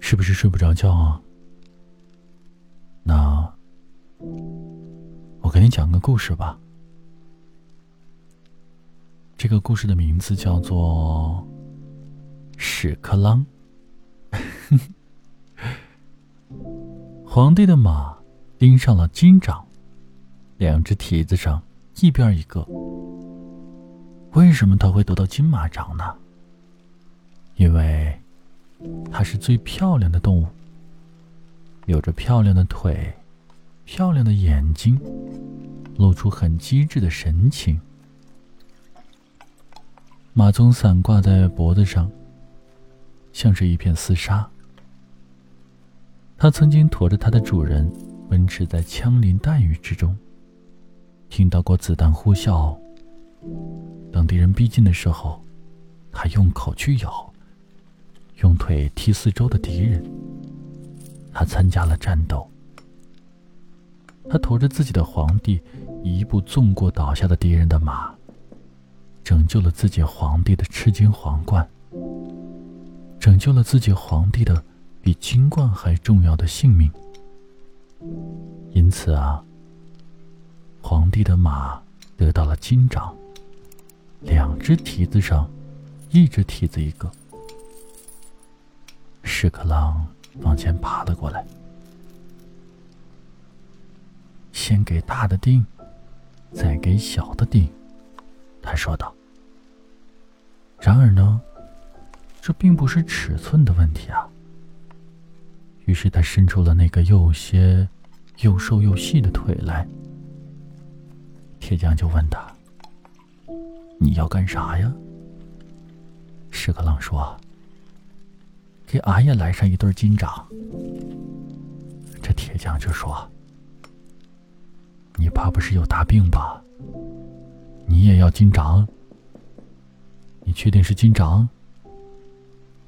是不是睡不着觉啊？那我给你讲个故事吧。这个故事的名字叫做《屎壳郎》。皇帝的马盯上了金掌，两只蹄子上一边一个。为什么他会得到金马掌呢？因为它是最漂亮的动物，有着漂亮的腿，漂亮的眼睛，露出很机智的神情。马鬃伞挂在脖子上，像是一片丝纱。它曾经驮着它的主人奔驰在枪林弹雨之中，听到过子弹呼啸。当敌人逼近的时候，他用口去咬，用腿踢四周的敌人。他参加了战斗。他驮着自己的皇帝，一步纵过倒下的敌人的马，拯救了自己皇帝的赤金皇冠，拯救了自己皇帝的比金冠还重要的性命。因此啊，皇帝的马得到了金掌。两只蹄子上，一只蹄子一个。屎壳郎往前爬了过来，先给大的钉，再给小的钉，他说道。然而呢，这并不是尺寸的问题啊。于是他伸出了那个又些又瘦又细的腿来。铁匠就问他。你要干啥呀？屎壳郎说：“给俺也来上一对金掌。”这铁匠就说：“你怕不是有大病吧？你也要金掌？你确定是金掌？”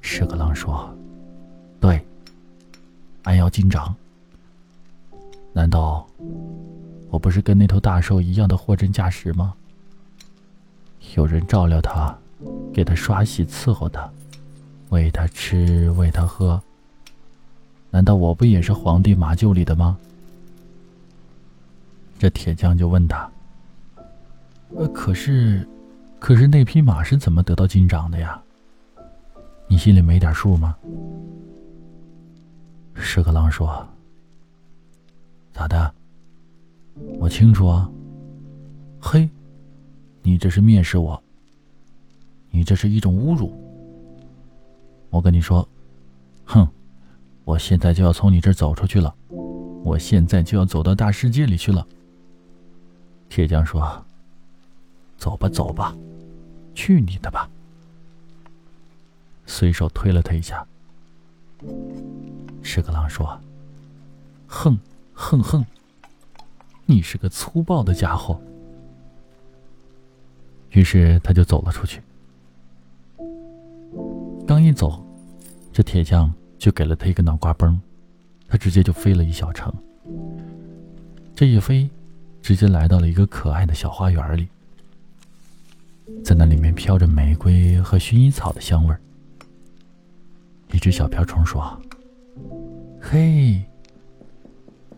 屎壳郎说：“对，俺要金掌。难道我不是跟那头大兽一样的货真价实吗？”有人照料他，给他刷洗伺候他，喂他吃，喂他喝。难道我不也是皇帝马厩里的吗？这铁匠就问他：“呃，可是，可是那匹马是怎么得到金掌的呀？你心里没点数吗？”屎壳郎说：“咋的？我清楚啊。嘿。”你这是蔑视我，你这是一种侮辱。我跟你说，哼，我现在就要从你这儿走出去了，我现在就要走到大世界里去了。铁匠说：“走吧，走吧，去你的吧！”随手推了他一下。屎壳郎说：“哼，哼哼，你是个粗暴的家伙。”于是他就走了出去。刚一走，这铁匠就给了他一个脑瓜崩，他直接就飞了一小程。这一飞，直接来到了一个可爱的小花园里，在那里面飘着玫瑰和薰衣草的香味儿。一只小瓢虫说：“嘿，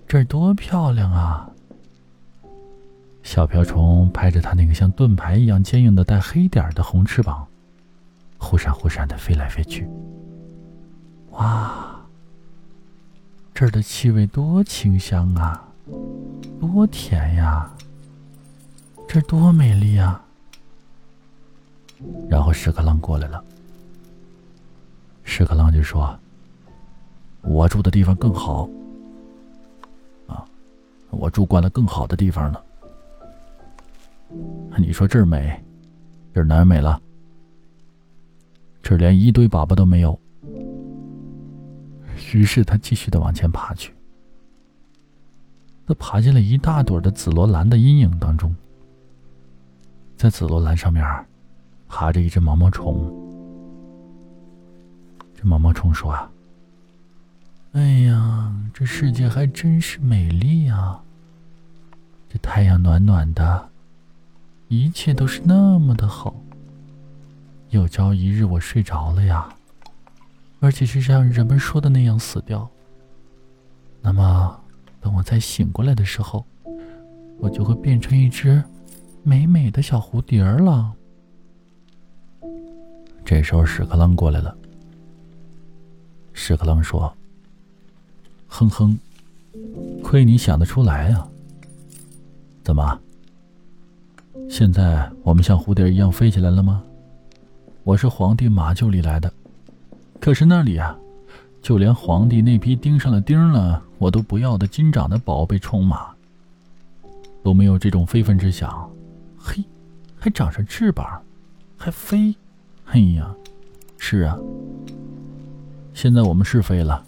这儿多漂亮啊！”小瓢虫拍着它那个像盾牌一样坚硬的带黑点的红翅膀，忽闪忽闪的飞来飞去。哇，这儿的气味多清香啊，多甜呀！这多美丽呀！然后屎壳郎过来了，屎壳郎就说：“我住的地方更好，啊，我住惯了更好的地方了。”你说这儿美，这儿哪儿美了？这儿连一堆粑粑都没有。于是他继续的往前爬去。他爬进了一大朵的紫罗兰的阴影当中，在紫罗兰上面，爬着一只毛毛虫。这毛毛虫说：“啊，哎呀，这世界还真是美丽呀！这太阳暖暖的。”一切都是那么的好。有朝一日我睡着了呀，而且是像人们说的那样死掉。那么，等我再醒过来的时候，我就会变成一只美美的小蝴蝶了。这时候，屎壳郎过来了。屎壳郎说：“哼哼，亏你想得出来啊！怎么？现在我们像蝴蝶一样飞起来了吗？我是皇帝马厩里来的，可是那里啊，就连皇帝那匹钉上了钉了我都不要的金长的宝贝宠马，都没有这种非分之想。嘿，还长上翅膀，还飞。”哎呀，是啊，现在我们是飞了。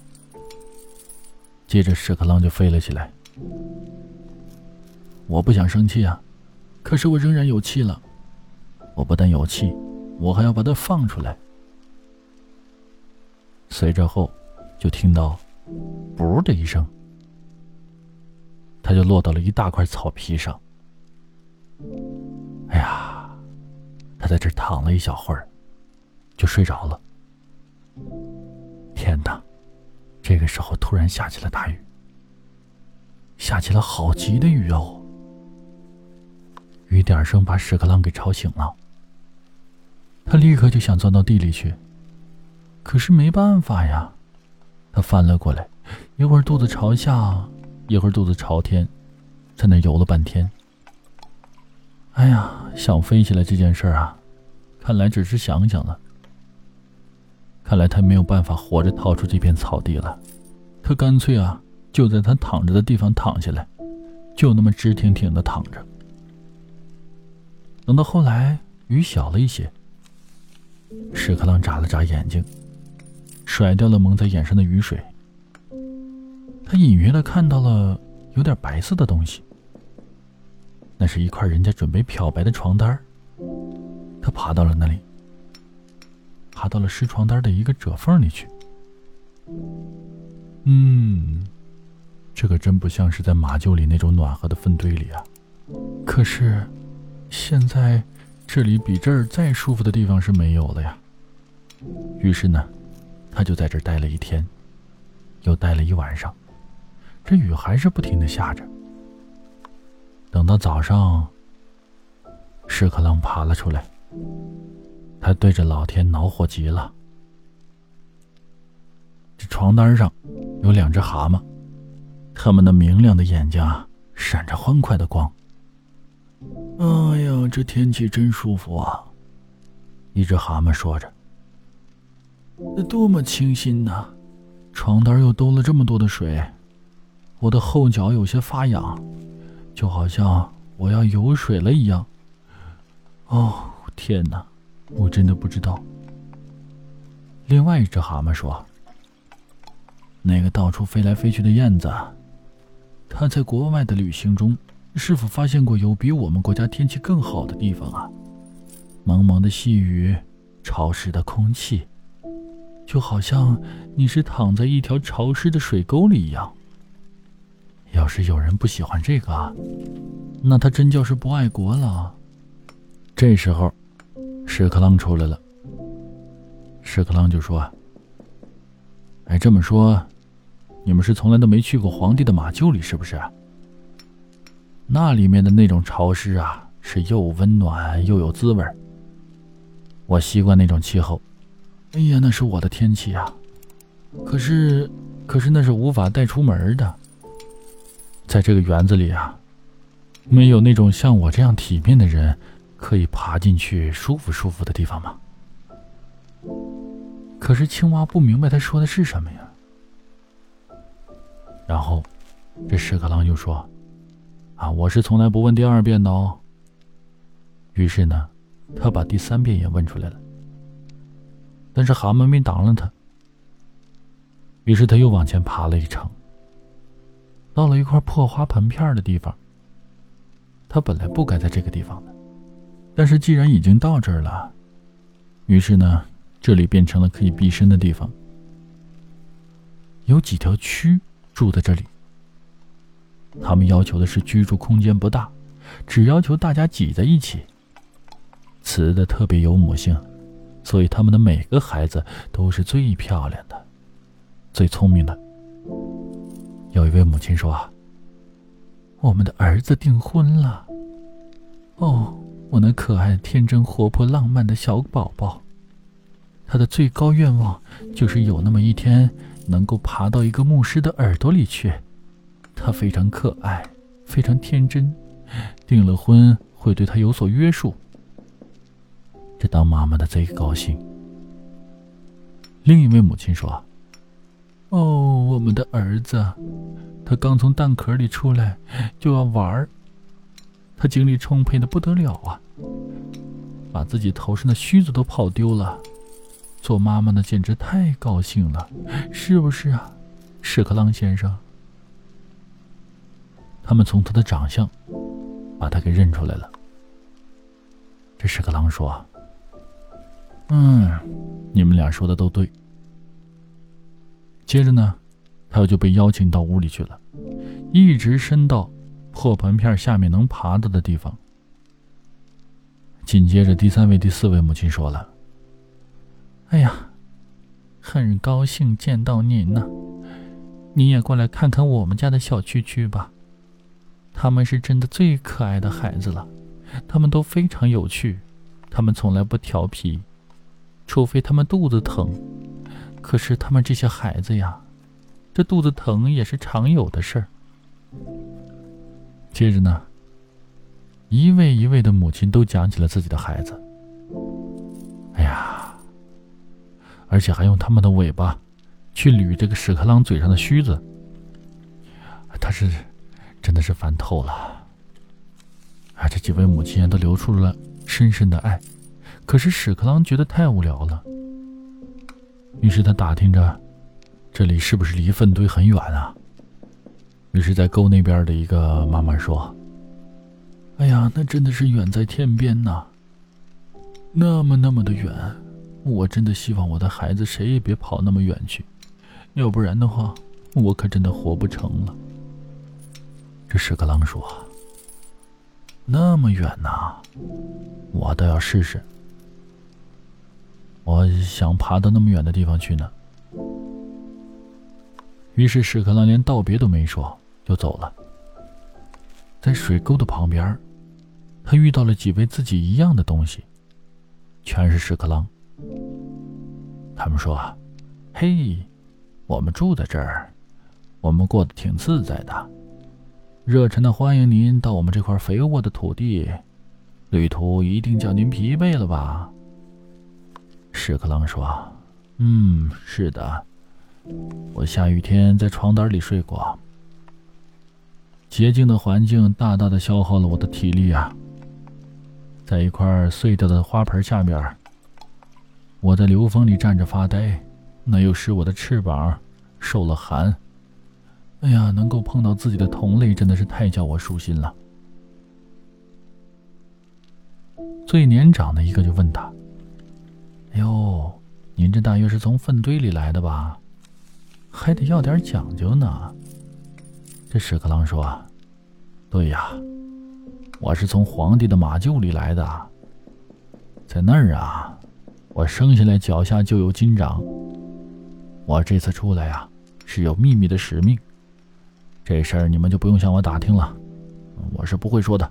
接着，屎壳郎就飞了起来。我不想生气啊，可是我仍然有气了。我不但有气，我还要把它放出来。随着后，就听到“噗”的一声，他就落到了一大块草皮上。哎呀，他在这躺了一小会儿。就睡着了。天哪！这个时候突然下起了大雨，下起了好急的雨哦。雨点声把屎壳郎给吵醒了，他立刻就想钻到地里去，可是没办法呀。他翻了过来，一会儿肚子朝下，一会儿肚子朝天，在那游了半天。哎呀，想飞起来这件事啊，看来只是想想了。看来他没有办法活着逃出这片草地了，他干脆啊，就在他躺着的地方躺下来，就那么直挺挺的躺着。等到后来雨小了一些，屎壳郎眨了眨眼睛，甩掉了蒙在眼上的雨水。他隐约的看到了有点白色的东西，那是一块人家准备漂白的床单他爬到了那里。爬到了湿床单的一个褶缝里去。嗯，这可真不像是在马厩里那种暖和的粪堆里啊。可是，现在这里比这儿再舒服的地方是没有了呀。于是呢，他就在这儿待了一天，又待了一晚上。这雨还是不停的下着。等到早上，屎壳郎爬了出来。他对着老天恼火极了。这床单上有两只蛤蟆，他们那明亮的眼睛啊，闪着欢快的光。哎呀，这天气真舒服啊！一只蛤蟆说着：“那多么清新呐！床单又兜了这么多的水，我的后脚有些发痒，就好像我要游水了一样。哦，天哪！”我真的不知道。另外一只蛤蟆说：“那个到处飞来飞去的燕子，他在国外的旅行中，是否发现过有比我们国家天气更好的地方啊？蒙蒙的细雨，潮湿的空气，就好像你是躺在一条潮湿的水沟里一样。要是有人不喜欢这个，那他真就是不爱国了。”这时候。屎壳郎出来了。屎壳郎就说：“哎，这么说，你们是从来都没去过皇帝的马厩里，是不是？那里面的那种潮湿啊，是又温暖又有滋味我习惯那种气候。哎呀，那是我的天气啊！可是，可是那是无法带出门的。在这个园子里啊，没有那种像我这样体面的人。”可以爬进去舒服舒服的地方吗？可是青蛙不明白他说的是什么呀。然后，这屎壳郎又说：“啊，我是从来不问第二遍的哦。”于是呢，他把第三遍也问出来了。但是蛤蟆没挡了他。于是他又往前爬了一程，到了一块破花盆片的地方。他本来不该在这个地方的。但是既然已经到这儿了，于是呢，这里变成了可以避身的地方。有几条蛆住在这里，他们要求的是居住空间不大，只要求大家挤在一起。雌的特别有母性，所以他们的每个孩子都是最漂亮的，最聪明的。有一位母亲说：“啊，我们的儿子订婚了。哦，我那可爱、天真、活泼、浪漫的小宝宝，他的最高愿望就是有那么一天能够爬到一个牧师的耳朵里去。他非常可爱，非常天真，订了婚会对他有所约束。这当妈妈的贼高兴。”另一位母亲说。哦，我们的儿子，他刚从蛋壳里出来，就要玩儿。他精力充沛的不得了啊，把自己头上的须子都跑丢了。做妈妈的简直太高兴了，是不是啊，屎壳郎先生？他们从他的长相把他给认出来了。这屎壳郎说：“嗯，你们俩说的都对。”接着呢，他就被邀请到屋里去了，一直伸到破盆片下面能爬到的地方。紧接着，第三位、第四位母亲说了：“哎呀，很高兴见到您呢，你也过来看看我们家的小蛐蛐吧。他们是真的最可爱的孩子了，他们都非常有趣，他们从来不调皮，除非他们肚子疼。”可是他们这些孩子呀，这肚子疼也是常有的事儿。接着呢，一位一位的母亲都讲起了自己的孩子。哎呀，而且还用他们的尾巴去捋这个屎壳郎嘴上的须子。他是真的是烦透了。啊，这几位母亲都流出了深深的爱。可是屎壳郎觉得太无聊了。于是他打听着，这里是不是离粪堆很远啊？于是，在沟那边的一个妈妈说：“哎呀，那真的是远在天边呐，那么那么的远，我真的希望我的孩子谁也别跑那么远去，要不然的话，我可真的活不成了。”这屎壳郎说：“那么远呐，我倒要试试。”我想爬到那么远的地方去呢。于是屎壳郎连道别都没说，就走了。在水沟的旁边，他遇到了几位自己一样的东西，全是屎壳郎。他们说：“嘿，我们住在这儿，我们过得挺自在的，热忱的欢迎您到我们这块肥沃的土地。旅途一定叫您疲惫了吧？”屎壳郎说：“嗯，是的，我下雨天在床单里睡过。洁净的环境大大的消耗了我的体力啊。在一块碎掉的花盆下面，我在流风里站着发呆，那又使我的翅膀受了寒。哎呀，能够碰到自己的同类，真的是太叫我舒心了。”最年长的一个就问他。哟，您这大约是从粪堆里来的吧？还得要点讲究呢。这屎壳郎说：“对呀，我是从皇帝的马厩里来的，在那儿啊，我生下来脚下就有金掌。我这次出来啊，是有秘密的使命，这事儿你们就不用向我打听了，我是不会说的。”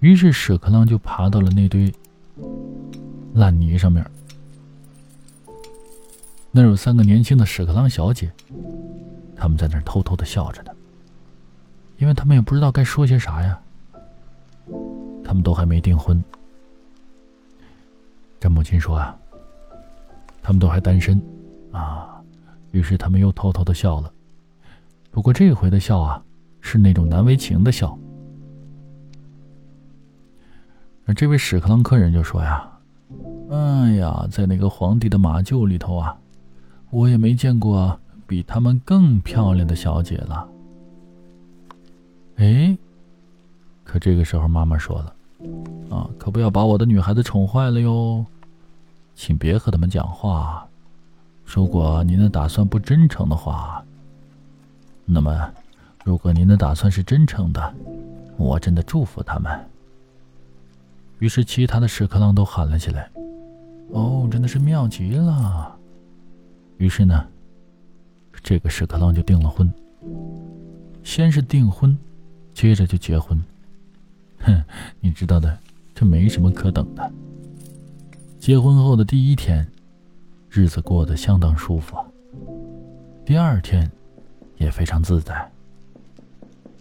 于是屎壳郎就爬到了那堆。烂泥上面，那有三个年轻的屎壳郎小姐，他们在那儿偷偷的笑着呢，因为他们也不知道该说些啥呀。他们都还没订婚。这母亲说啊，他们都还单身，啊，于是他们又偷偷的笑了。不过这回的笑啊，是那种难为情的笑。而这位屎壳郎客人就说呀。哎呀，在那个皇帝的马厩里头啊，我也没见过比他们更漂亮的小姐了。哎，可这个时候妈妈说了：“啊，可不要把我的女孩子宠坏了哟，请别和他们讲话。如果您的打算不真诚的话，那么，如果您的打算是真诚的，我真的祝福他们。”于是，其他的屎壳郎都喊了起来。哦，真的是妙极了。于是呢，这个屎壳郎就订了婚。先是订婚，接着就结婚。哼，你知道的，这没什么可等的。结婚后的第一天，日子过得相当舒服。第二天，也非常自在。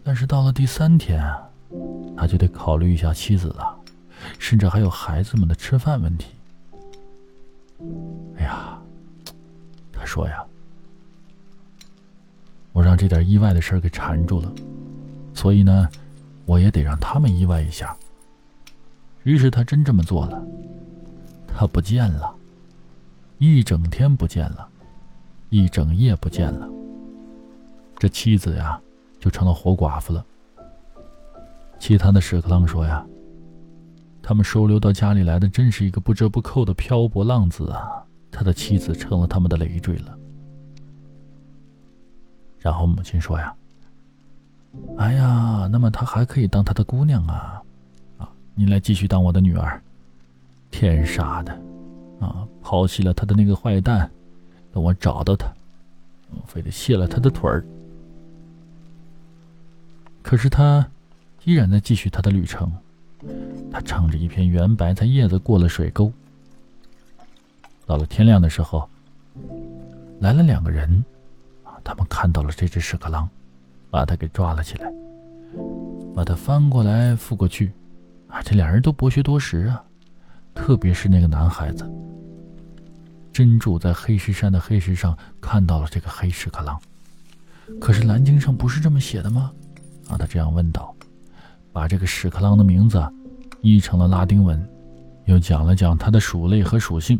但是到了第三天啊，他就得考虑一下妻子了，甚至还有孩子们的吃饭问题。哎呀，他说呀，我让这点意外的事儿给缠住了，所以呢，我也得让他们意外一下。于是他真这么做了。他不见了，一整天不见了，一整夜不见了。这妻子呀，就成了活寡妇了。其他的屎壳郎说呀，他们收留到家里来的真是一个不折不扣的漂泊浪子啊！他的妻子成了他们的累赘了。然后母亲说呀：“哎呀，那么他还可以当他的姑娘啊，啊，你来继续当我的女儿。”天杀的，啊！抛弃了他的那个坏蛋，等我找到他，非得卸了他的腿儿。可是他依然在继续他的旅程。他乘着一片圆白菜叶子过了水沟。到了天亮的时候，来了两个人，他们看到了这只屎壳郎，把他给抓了起来，把他翻过来覆过去，啊！这两人都博学多识啊。特别是那个男孩子，真住在黑石山的黑石上看到了这个黑屎壳郎，可是蓝鲸上不是这么写的吗？啊，他这样问道，把这个屎壳郎的名字译成了拉丁文，又讲了讲它的属类和属性。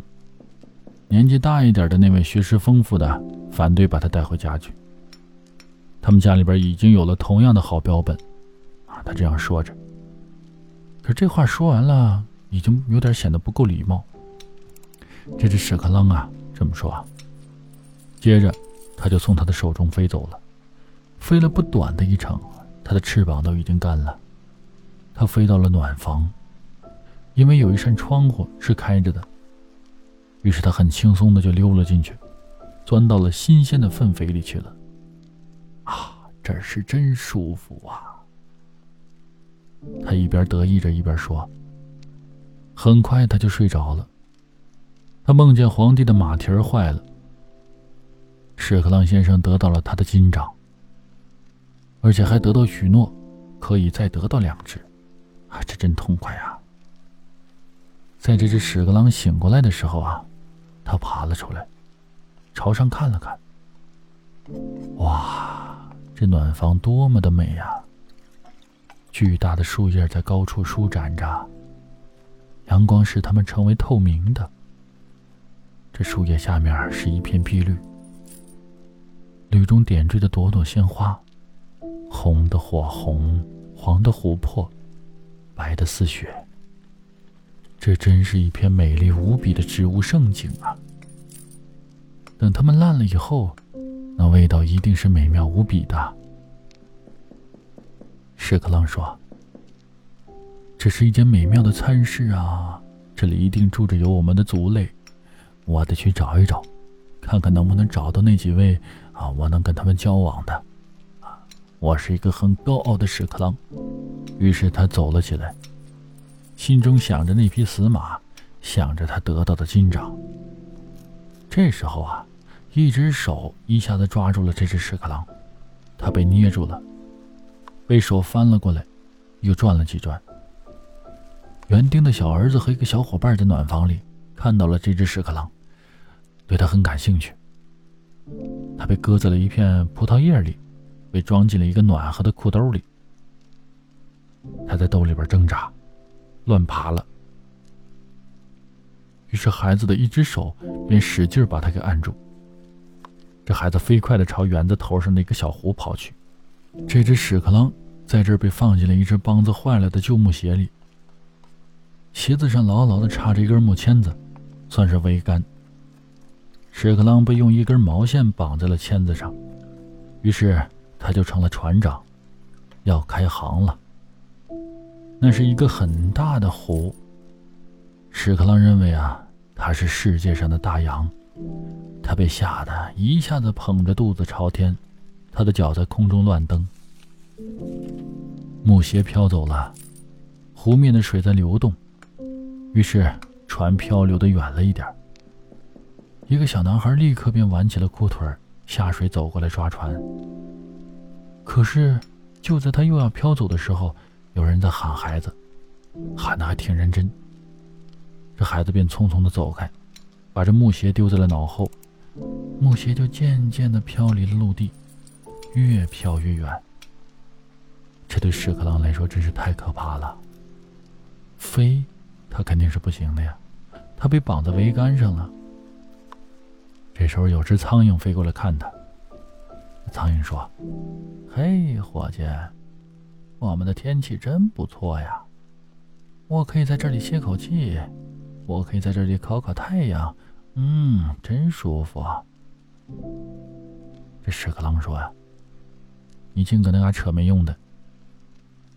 年纪大一点的那位学识丰富的反对把他带回家去。他们家里边已经有了同样的好标本，啊，他这样说着。可这话说完了。已经有点显得不够礼貌。这只屎壳郎啊，这么说啊。接着，他就从他的手中飞走了，飞了不短的一程，他的翅膀都已经干了。他飞到了暖房，因为有一扇窗户是开着的，于是他很轻松的就溜了进去，钻到了新鲜的粪肥里去了。啊，这儿是真舒服啊！他一边得意着，一边说。很快他就睡着了。他梦见皇帝的马蹄儿坏了。屎壳郎先生得到了他的金掌，而且还得到许诺，可以再得到两只，啊，这真痛快啊！在这只屎壳郎醒过来的时候啊，他爬了出来，朝上看了看。哇，这暖房多么的美呀！巨大的树叶在高处舒展着。阳光使它们成为透明的。这树叶下面是一片碧绿，绿中点缀着朵朵鲜花，红的火红，黄的琥珀，白的似雪。这真是一片美丽无比的植物盛景啊！等它们烂了以后，那味道一定是美妙无比的。屎壳郎说。这是一间美妙的餐室啊！这里一定住着有我们的族类，我得去找一找，看看能不能找到那几位啊，我能跟他们交往的。啊，我是一个很高傲的屎壳郎。于是他走了起来，心中想着那匹死马，想着他得到的金掌。这时候啊，一只手一下子抓住了这只屎壳郎，他被捏住了，被手翻了过来，又转了几转。园丁的小儿子和一个小伙伴在暖房里看到了这只屎壳郎，对他很感兴趣。他被搁在了一片葡萄叶里，被装进了一个暖和的裤兜里。他在兜里边挣扎，乱爬了。于是孩子的一只手便使劲把他给按住。这孩子飞快地朝园子头上那个小湖跑去。这只屎壳郎在这儿被放进了一只帮子坏了的旧木鞋里。鞋子上牢牢地插着一根木签子，算是桅杆。屎壳郎被用一根毛线绑在了签子上，于是他就成了船长，要开航了。那是一个很大的湖。屎壳郎认为啊，他是世界上的大洋。他被吓得一下子捧着肚子朝天，他的脚在空中乱蹬。木鞋飘走了，湖面的水在流动，于是船漂流的远了一点。一个小男孩立刻便挽起了裤腿，下水走过来抓船。可是，就在他又要飘走的时候，有人在喊孩子，喊的还挺认真。这孩子便匆匆的走开，把这木鞋丢在了脑后，木鞋就渐渐的飘离了陆地，越飘越远。这对屎壳郎来说真是太可怕了。飞，他肯定是不行的呀，他被绑在桅杆上了。这时候，有只苍蝇飞过来看他。苍蝇说：“嘿，伙计，我们的天气真不错呀，我可以在这里歇口气，我可以在这里烤烤太阳，嗯，真舒服啊。”这屎壳郎说：“呀，你净搁那嘎扯没用的，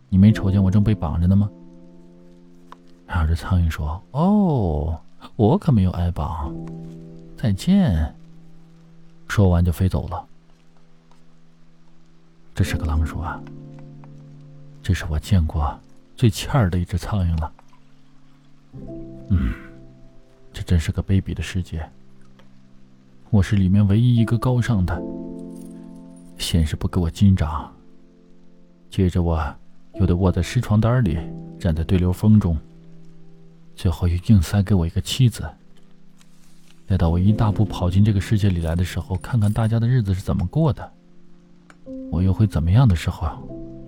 你没瞅见我正被绑着呢吗？”然后这苍蝇说：“哦，我可没有挨绑。”再见。说完就飞走了。这是个狼说啊，这是我见过最欠儿的一只苍蝇了。嗯，这真是个卑鄙的世界。我是里面唯一一个高尚的。先是不给我金掌，接着我又得卧在湿床单里，站在对流风中，最后又硬塞给我一个妻子。待到我一大步跑进这个世界里来的时候，看看大家的日子是怎么过的，我又会怎么样的时候，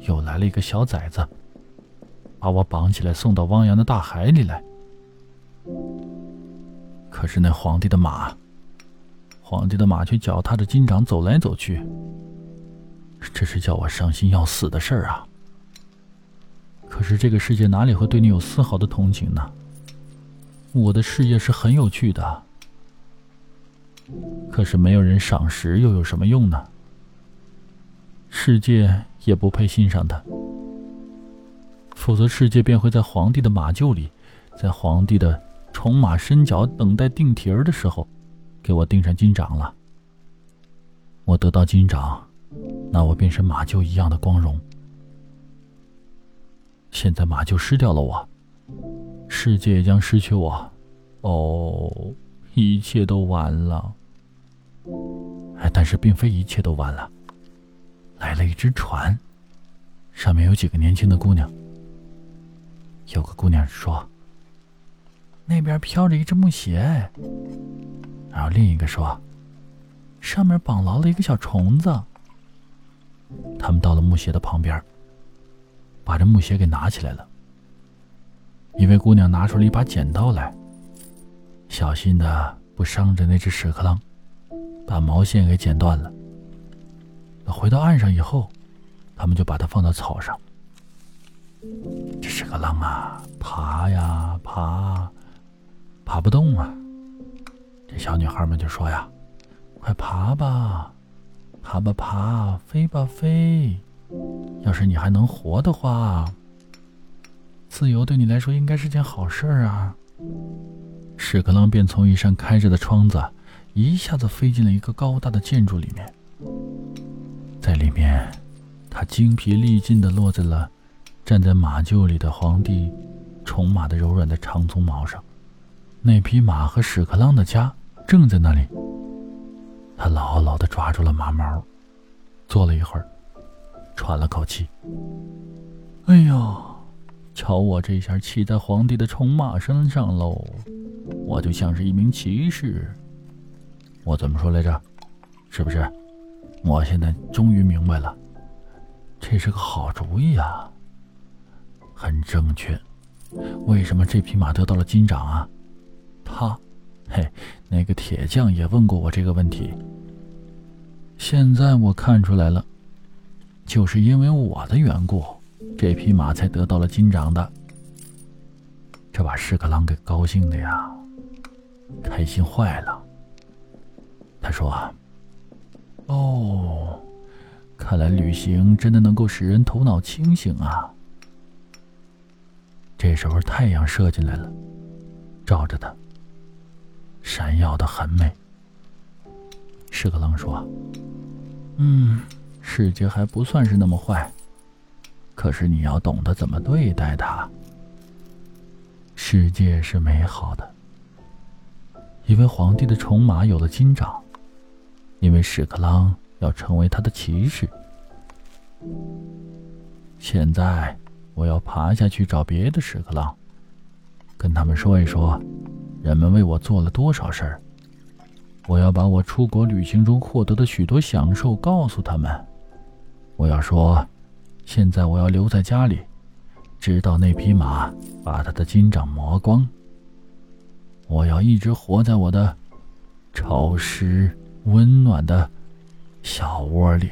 又来了一个小崽子，把我绑起来送到汪洋的大海里来。可是那皇帝的马，皇帝的马却脚踏着金掌走来走去，这是叫我伤心要死的事儿啊！可是这个世界哪里会对你有丝毫的同情呢？我的事业是很有趣的。可是没有人赏识，又有什么用呢？世界也不配欣赏他，否则世界便会在皇帝的马厩里，在皇帝的宠马身脚等待定蹄儿的时候，给我钉上金掌了。我得到金掌，那我便是马厩一样的光荣。现在马厩失掉了我，世界也将失去我。哦。一切都完了，哎，但是并非一切都完了。来了一只船，上面有几个年轻的姑娘。有个姑娘说：“那边飘着一只木鞋。”然后另一个说：“上面绑牢了一个小虫子。”他们到了木鞋的旁边，把这木鞋给拿起来了。一位姑娘拿出了一把剪刀来。小心的不伤着那只屎壳郎，把毛线给剪断了。回到岸上以后，他们就把它放到草上。这屎壳郎啊，爬呀爬，爬不动啊。这小女孩们就说呀：“快爬吧，爬吧爬，飞吧飞。要是你还能活的话，自由对你来说应该是件好事啊。”屎壳郎便从一扇开着的窗子，一下子飞进了一个高大的建筑里面。在里面，他精疲力尽地落在了站在马厩里的皇帝宠马的柔软的长鬃毛上。那匹马和屎壳郎的家正在那里。他牢牢地抓住了马毛，坐了一会儿，喘了口气。哎呦，瞧我这下骑在皇帝的宠马身上喽！我就像是一名骑士。我怎么说来着？是不是？我现在终于明白了，这是个好主意啊，很正确。为什么这匹马得到了金掌啊？他，嘿，那个铁匠也问过我这个问题。现在我看出来了，就是因为我的缘故，这匹马才得到了金掌的。这把屎壳郎给高兴的呀，开心坏了。他说啊：“哦，看来旅行真的能够使人头脑清醒啊。”这时候太阳射进来了，照着他。闪耀的很美。屎壳郎说：“嗯，世界还不算是那么坏，可是你要懂得怎么对待它。世界是美好的。”一位皇帝的宠马有了金掌，因为屎壳郎要成为他的骑士。现在我要爬下去找别的屎壳郎，跟他们说一说，人们为我做了多少事儿。我要把我出国旅行中获得的许多享受告诉他们。我要说，现在我要留在家里，直到那匹马把他的金掌磨光。我要一直活在我的潮湿温暖的小窝里。